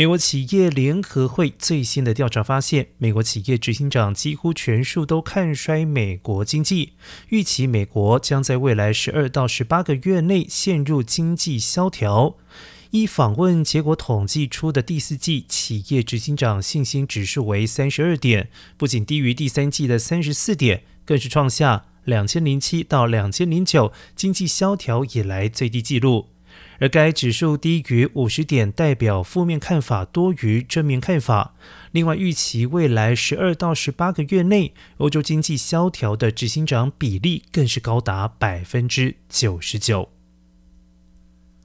美国企业联合会最新的调查发现，美国企业执行长几乎全数都看衰美国经济，预期美国将在未来十二到十八个月内陷入经济萧条。依访问结果统计出的第四季企业执行长信心指数为三十二点，不仅低于第三季的三十四点，更是创下两千零七到两千零九经济萧条以来最低纪录。而该指数低于五十点，代表负面看法多于正面看法。另外，预期未来十二到十八个月内欧洲经济萧条的执行长比例更是高达百分之九十九。